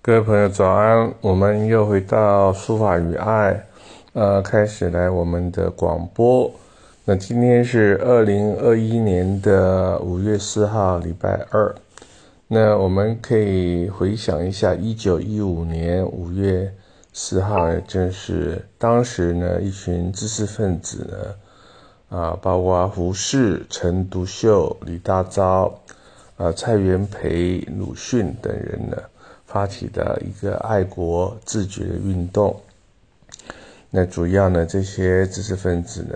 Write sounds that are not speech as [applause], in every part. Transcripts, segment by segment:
各位朋友早安，我们又回到书法与爱，呃，开始来我们的广播。那今天是二零二一年的五月四号，礼拜二。那我们可以回想一下，一九一五年五月四号，正是当时呢，一群知识分子呢，啊，包括胡适、陈独秀、李大钊、啊蔡元培、鲁迅等人呢。发起的一个爱国自觉的运动，那主要呢，这些知识分子呢，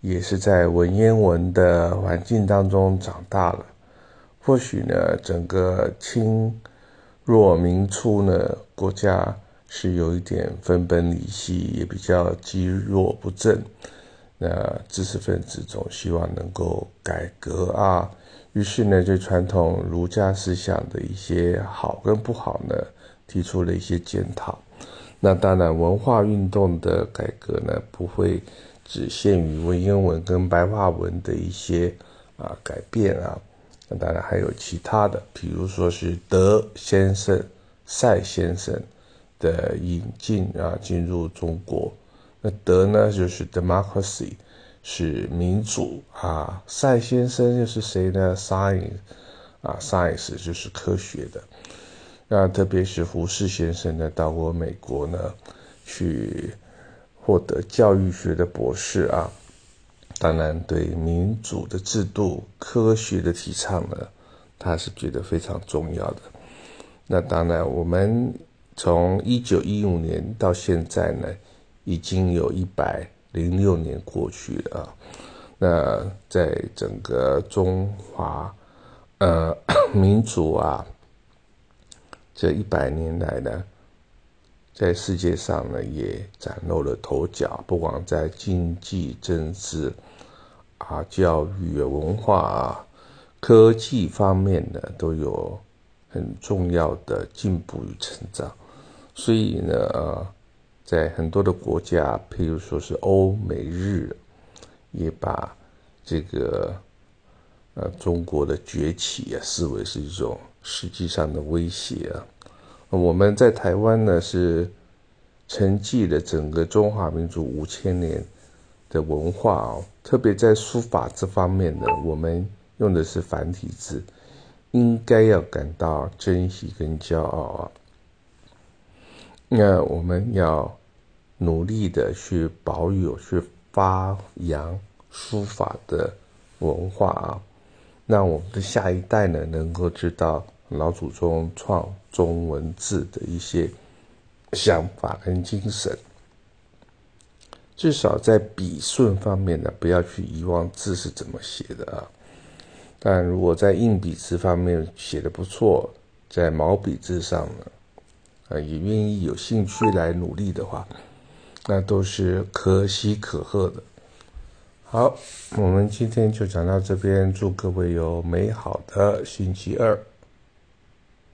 也是在文言文的环境当中长大了。或许呢，整个清弱明初呢，国家是有一点分崩离析，也比较积弱不振。那知识分子总希望能够改革啊。于是呢，对传统儒家思想的一些好跟不好呢，提出了一些检讨。那当然，文化运动的改革呢，不会只限于文言文跟白话文的一些啊改变啊。那当然还有其他的，比如说是德先生、赛先生的引进啊，进入中国。那德呢，就是 democracy。是民主啊，赛先生又是谁呢？Science 啊，Science 就是科学的。那特别是胡适先生呢，到过美国呢，去获得教育学的博士啊。当然，对民主的制度、科学的提倡呢，他是觉得非常重要的。那当然，我们从一九一五年到现在呢，已经有一百。零六年过去了，那在整个中华呃 [coughs] 民族啊这一百年来呢，在世界上呢也崭露了头角，不管在经济、政治啊、教育、文化啊、科技方面呢，都有很重要的进步与成长，所以呢。在很多的国家，譬如说是欧美日，也把这个呃中国的崛起啊视为是一种实际上的威胁啊。我们在台湾呢是承继了整个中华民族五千年的文化哦，特别在书法这方面呢，我们用的是繁体字，应该要感到珍惜跟骄傲啊。那我们要。努力的去保有、去发扬书法的文化啊，让我们的下一代呢能够知道老祖宗创中文字的一些想法跟精神。至少在笔顺方面呢，不要去遗忘字是怎么写的啊。但如果在硬笔字方面写的不错，在毛笔字上呢，啊，也愿意有兴趣来努力的话。那都是可喜可贺的。好，我们今天就讲到这边，祝各位有美好的星期二。